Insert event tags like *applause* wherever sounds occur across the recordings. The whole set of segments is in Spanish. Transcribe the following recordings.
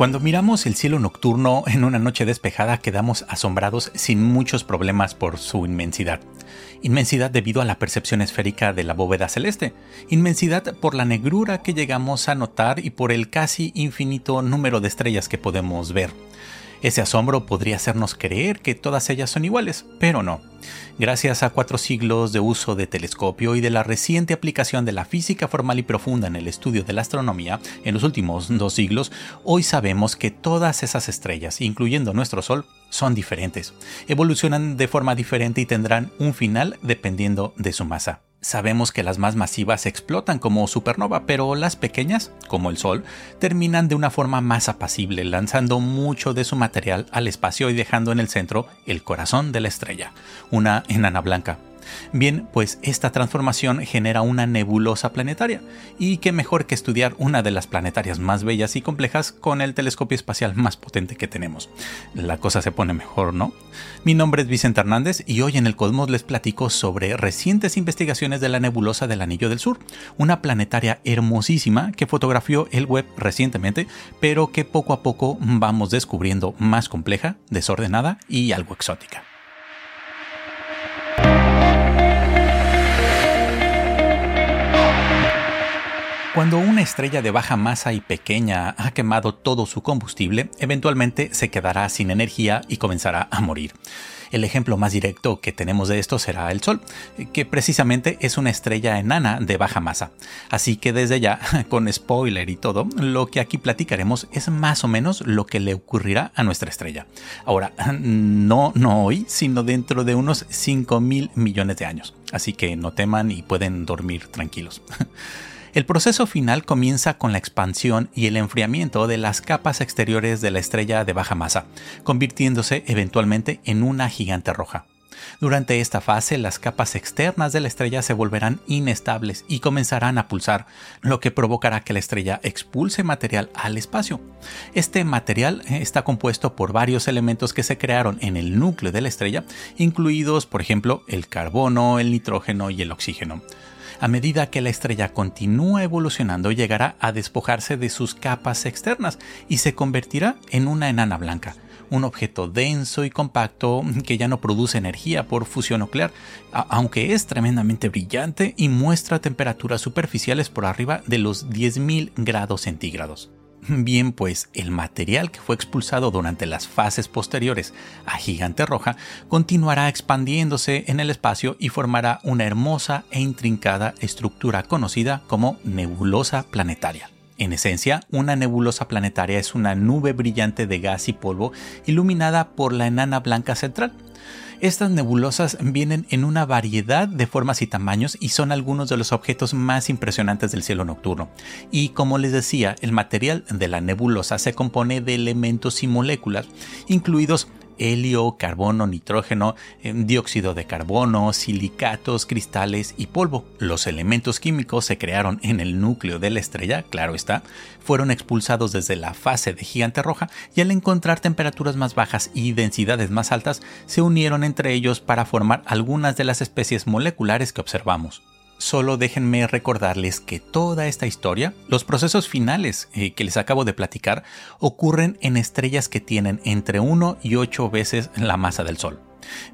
Cuando miramos el cielo nocturno *laughs* en una noche despejada quedamos asombrados sin muchos problemas por su inmensidad. Inmensidad debido a la percepción esférica de la bóveda celeste, inmensidad por la negrura que llegamos a notar y por el casi infinito número de estrellas que podemos ver. Ese asombro podría hacernos creer que todas ellas son iguales, pero no. Gracias a cuatro siglos de uso de telescopio y de la reciente aplicación de la física formal y profunda en el estudio de la astronomía en los últimos dos siglos, hoy sabemos que todas esas estrellas, incluyendo nuestro Sol, son diferentes, evolucionan de forma diferente y tendrán un final dependiendo de su masa. Sabemos que las más masivas explotan como supernova, pero las pequeñas, como el Sol, terminan de una forma más apacible, lanzando mucho de su material al espacio y dejando en el centro el corazón de la estrella, una enana blanca. Bien, pues esta transformación genera una nebulosa planetaria, y qué mejor que estudiar una de las planetarias más bellas y complejas con el telescopio espacial más potente que tenemos. La cosa se pone mejor, ¿no? Mi nombre es Vicente Hernández y hoy en el Cosmos les platico sobre recientes investigaciones de la nebulosa del Anillo del Sur, una planetaria hermosísima que fotografió el web recientemente, pero que poco a poco vamos descubriendo más compleja, desordenada y algo exótica. Cuando una estrella de baja masa y pequeña ha quemado todo su combustible, eventualmente se quedará sin energía y comenzará a morir. El ejemplo más directo que tenemos de esto será el Sol, que precisamente es una estrella enana de baja masa. Así que desde ya, *laughs* con spoiler y todo, lo que aquí platicaremos es más o menos lo que le ocurrirá a nuestra estrella. Ahora, *laughs* no, no hoy, sino dentro de unos 5 mil millones de años. Así que no teman y pueden dormir tranquilos. *laughs* El proceso final comienza con la expansión y el enfriamiento de las capas exteriores de la estrella de baja masa, convirtiéndose eventualmente en una gigante roja. Durante esta fase, las capas externas de la estrella se volverán inestables y comenzarán a pulsar, lo que provocará que la estrella expulse material al espacio. Este material eh, está compuesto por varios elementos que se crearon en el núcleo de la estrella, incluidos, por ejemplo, el carbono, el nitrógeno y el oxígeno. A medida que la estrella continúa evolucionando, llegará a despojarse de sus capas externas y se convertirá en una enana blanca, un objeto denso y compacto que ya no produce energía por fusión nuclear, aunque es tremendamente brillante y muestra temperaturas superficiales por arriba de los 10.000 grados centígrados. Bien, pues el material que fue expulsado durante las fases posteriores a Gigante Roja continuará expandiéndose en el espacio y formará una hermosa e intrincada estructura conocida como nebulosa planetaria. En esencia, una nebulosa planetaria es una nube brillante de gas y polvo iluminada por la enana blanca central, estas nebulosas vienen en una variedad de formas y tamaños y son algunos de los objetos más impresionantes del cielo nocturno. Y como les decía, el material de la nebulosa se compone de elementos y moléculas, incluidos helio, carbono, nitrógeno, eh, dióxido de carbono, silicatos, cristales y polvo. Los elementos químicos se crearon en el núcleo de la estrella, claro está, fueron expulsados desde la fase de gigante roja y al encontrar temperaturas más bajas y densidades más altas, se unieron entre ellos para formar algunas de las especies moleculares que observamos. Solo déjenme recordarles que toda esta historia, los procesos finales eh, que les acabo de platicar, ocurren en estrellas que tienen entre 1 y 8 veces la masa del Sol.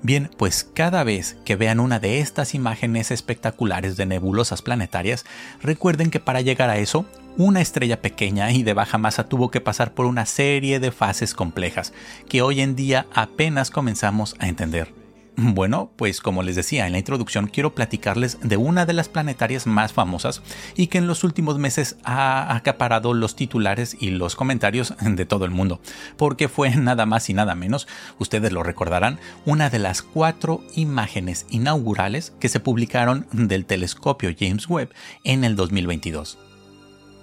Bien, pues cada vez que vean una de estas imágenes espectaculares de nebulosas planetarias, recuerden que para llegar a eso, una estrella pequeña y de baja masa tuvo que pasar por una serie de fases complejas que hoy en día apenas comenzamos a entender. Bueno, pues como les decía en la introducción, quiero platicarles de una de las planetarias más famosas y que en los últimos meses ha acaparado los titulares y los comentarios de todo el mundo, porque fue nada más y nada menos, ustedes lo recordarán, una de las cuatro imágenes inaugurales que se publicaron del telescopio James Webb en el 2022.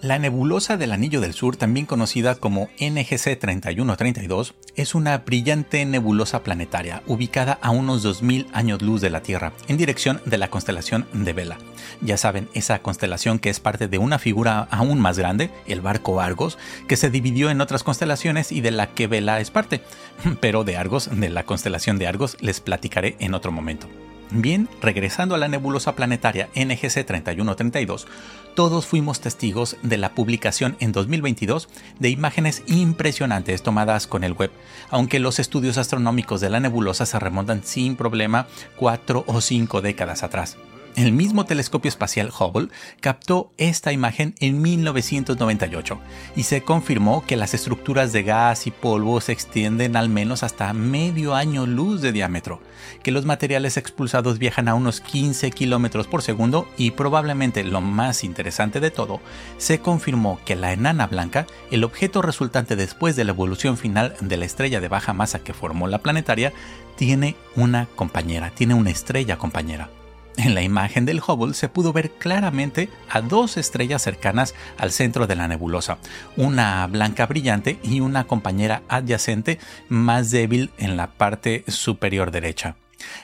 La nebulosa del Anillo del Sur, también conocida como NGC 3132, es una brillante nebulosa planetaria ubicada a unos 2000 años luz de la Tierra, en dirección de la constelación de Vela. Ya saben, esa constelación que es parte de una figura aún más grande, el barco Argos, que se dividió en otras constelaciones y de la que Vela es parte. *laughs* Pero de Argos, de la constelación de Argos, les platicaré en otro momento. Bien, regresando a la nebulosa planetaria NGC 3132, todos fuimos testigos de la publicación en 2022 de imágenes impresionantes tomadas con el web, aunque los estudios astronómicos de la nebulosa se remontan sin problema cuatro o cinco décadas atrás. El mismo telescopio espacial Hubble captó esta imagen en 1998 y se confirmó que las estructuras de gas y polvo se extienden al menos hasta medio año luz de diámetro, que los materiales expulsados viajan a unos 15 kilómetros por segundo y probablemente lo más interesante de todo, se confirmó que la enana blanca, el objeto resultante después de la evolución final de la estrella de baja masa que formó la planetaria, tiene una compañera, tiene una estrella compañera. En la imagen del Hubble se pudo ver claramente a dos estrellas cercanas al centro de la nebulosa, una blanca brillante y una compañera adyacente más débil en la parte superior derecha.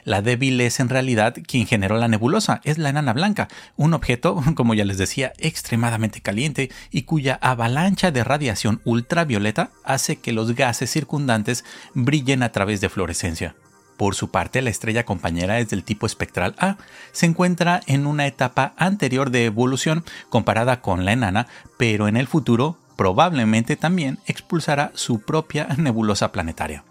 La débil es en realidad quien generó la nebulosa, es la enana blanca, un objeto, *laughs* como ya les decía, extremadamente caliente y cuya avalancha de radiación ultravioleta hace que los gases circundantes brillen a través de fluorescencia. Por su parte, la estrella compañera es del tipo espectral A. Se encuentra en una etapa anterior de evolución comparada con la enana, pero en el futuro probablemente también expulsará su propia *laughs* nebulosa planetaria.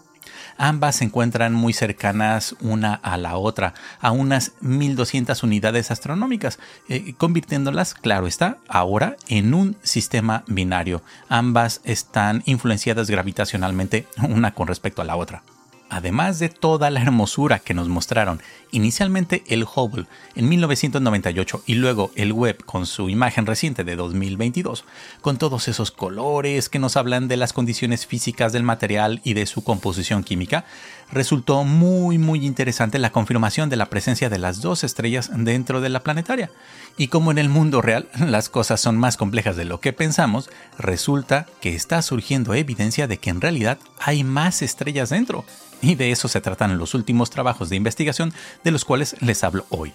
Ambas se encuentran muy cercanas una a la otra, a unas 1200 unidades astronómicas, eh, convirtiéndolas, claro está, ahora en un sistema binario. Ambas están influenciadas gravitacionalmente *laughs* una con respecto a la otra. Además de toda la hermosura que nos mostraron inicialmente el Hubble en 1998 y luego el Webb con su imagen reciente de 2022, con todos esos colores que nos hablan de las condiciones físicas del material y de su composición química, resultó muy muy interesante la confirmación de la presencia de las dos estrellas dentro de la planetaria. Y como en el mundo real *laughs* las cosas son más complejas de lo que pensamos, resulta que está surgiendo evidencia de que en realidad hay más estrellas dentro y de eso se tratan los últimos trabajos de investigación de los cuales les hablo hoy.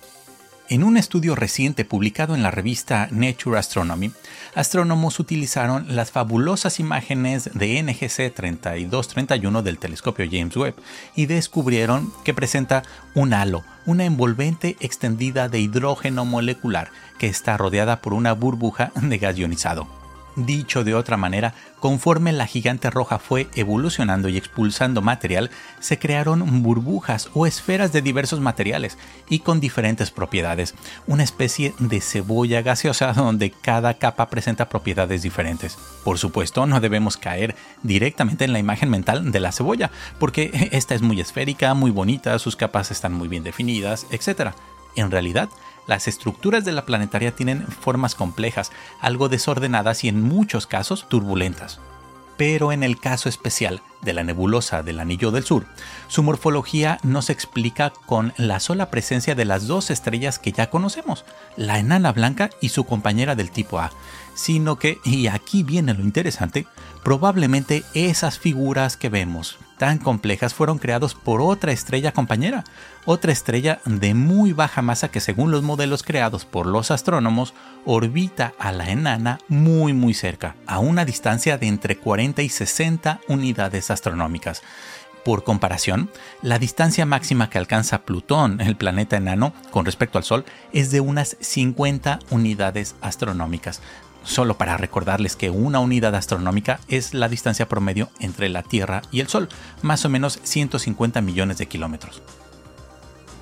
En un estudio reciente publicado en la revista Nature Astronomy, astrónomos utilizaron las fabulosas imágenes de NGC 3231 del telescopio James Webb y descubrieron que presenta un halo, una envolvente extendida de hidrógeno molecular que está rodeada por una burbuja de gas ionizado. Dicho de otra manera, conforme la gigante roja fue evolucionando y expulsando material, se crearon burbujas o esferas de diversos materiales y con diferentes propiedades, una especie de cebolla gaseosa *laughs* donde cada capa presenta propiedades diferentes. Por supuesto, no debemos caer directamente en la imagen mental de la cebolla, porque *laughs* esta es muy esférica, muy bonita, sus capas están muy bien definidas, etc. En realidad, las estructuras de la planetaria tienen formas complejas, algo desordenadas y en muchos casos turbulentas. Pero en el caso especial de la nebulosa del Anillo del Sur, su morfología no se explica con la sola presencia de las dos estrellas que ya conocemos, la enana blanca y su compañera del tipo A, sino que, y aquí viene lo interesante, probablemente esas figuras que vemos tan complejas fueron creados por otra estrella compañera, otra estrella de muy baja masa que según los modelos creados por los astrónomos orbita a la enana muy muy cerca, a una distancia de entre 40 y 60 unidades astronómicas. Por comparación, la distancia máxima que alcanza Plutón, el planeta enano, con respecto al Sol, es de unas 50 unidades astronómicas. Solo para recordarles que una unidad astronómica es la distancia promedio entre la Tierra y el Sol, más o menos 150 millones de kilómetros.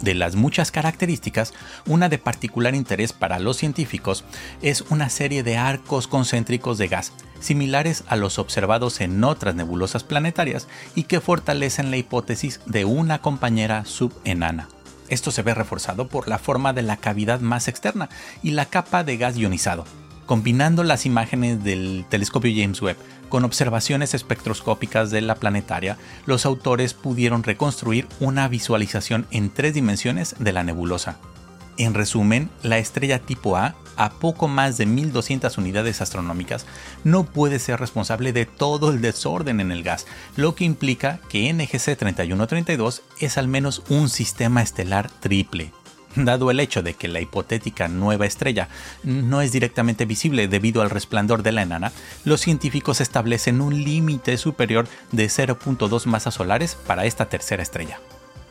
De las muchas características, una de particular interés para los científicos es una serie de arcos concéntricos de gas, similares a los observados en otras nebulosas planetarias y que fortalecen la hipótesis de una compañera subenana. Esto se ve reforzado por la forma de la cavidad más externa y la capa de gas ionizado, Combinando las imágenes del telescopio James Webb con observaciones espectroscópicas de la planetaria, los autores pudieron reconstruir una visualización en tres dimensiones de la nebulosa. En resumen, la estrella tipo A, a poco más de 1200 unidades astronómicas, no puede ser responsable de todo el desorden en el gas, lo que implica que NGC 3132 es al menos un sistema estelar triple, *laughs* Dado el hecho de que la hipotética nueva estrella no es directamente visible debido al resplandor de la enana, los científicos establecen un límite superior de 0.2 masas solares para esta tercera estrella.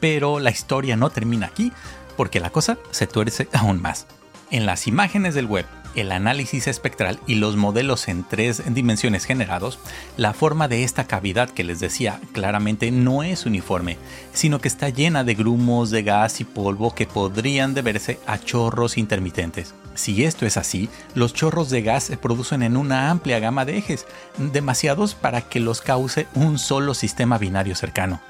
Pero la historia no termina aquí, porque la cosa se tuerce *laughs* aún más. En las imágenes del web, el análisis espectral y los modelos en tres dimensiones generados, la forma de esta cavidad que les decía claramente no es uniforme, sino que está llena de grumos de gas y polvo que podrían deberse a chorros intermitentes. Si esto es así, los chorros de gas se producen en una amplia gama de ejes, demasiados para que los cause un solo sistema binario cercano.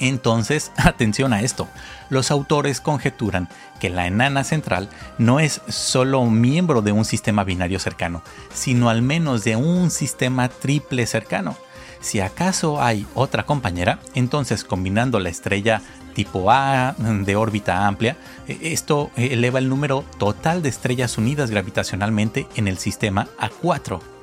Entonces, *laughs* atención a esto, los autores conjeturan que la enana central no es solo miembro de un sistema binario cercano, sino al menos de un sistema triple cercano. Si acaso hay otra compañera, entonces combinando la estrella tipo A de órbita amplia, esto eleva el número total de estrellas unidas gravitacionalmente en el sistema a 4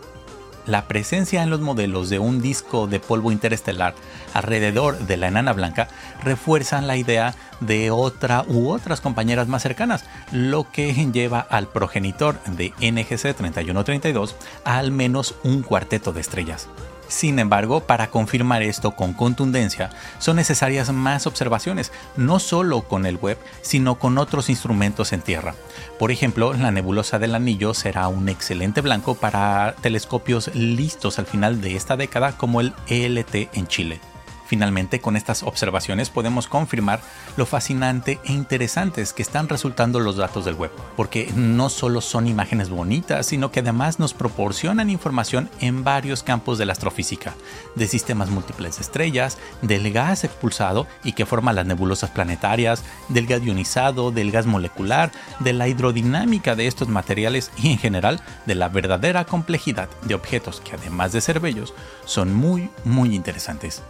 la presencia en los modelos de un disco de polvo interestelar alrededor de la enana blanca refuerzan la idea de otra u otras compañeras más cercanas, lo que lleva al progenitor de NGC 3132 a al menos un cuarteto de estrellas. Sin embargo, para confirmar esto con contundencia, son necesarias más observaciones, no solo con el web, sino con otros instrumentos en tierra. Por ejemplo, la nebulosa del anillo será un excelente blanco para telescopios listos al final de esta década como el ELT en Chile. Finalmente, con estas observaciones podemos confirmar lo fascinante e interesantes que están resultando los datos del web, porque no solo son imágenes bonitas, sino que además nos proporcionan información en varios campos de la astrofísica, de sistemas múltiples de estrellas, del gas expulsado y que forma las nebulosas planetarias, del gas ionizado, del gas molecular, de la hidrodinámica de estos materiales y en general de la verdadera complejidad de objetos que además de ser bellos, son muy muy interesantes.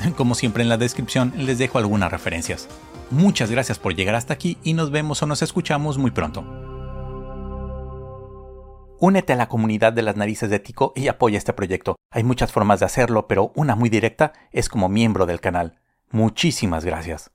*laughs* Como siempre en la descripción les dejo algunas referencias. Muchas gracias por llegar hasta aquí y nos vemos o nos escuchamos muy pronto. Únete a la comunidad de las narices de Tico y apoya este proyecto. Hay muchas formas de hacerlo, pero una muy directa es como miembro del canal. Muchísimas gracias.